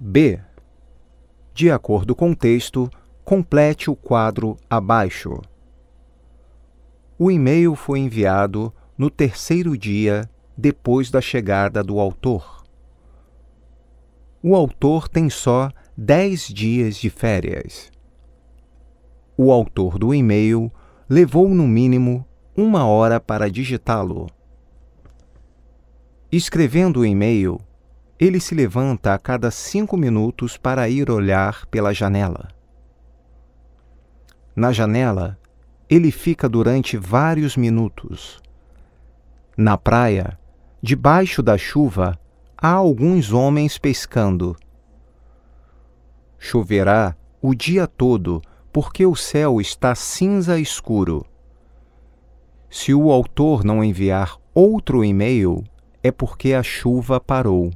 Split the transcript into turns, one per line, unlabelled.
B. De acordo com o texto, complete o quadro abaixo. O e-mail foi enviado no terceiro dia depois da chegada do autor. O autor tem só 10 dias de férias. O autor do e-mail levou no mínimo uma hora para digitá-lo. Escrevendo o e-mail, ele se levanta a cada cinco minutos para ir olhar pela janela. Na janela, ele fica durante vários minutos. Na praia, debaixo da chuva, há alguns homens pescando. Choverá o dia todo porque o céu está cinza escuro. Se o autor não enviar outro e-mail, é porque a chuva parou.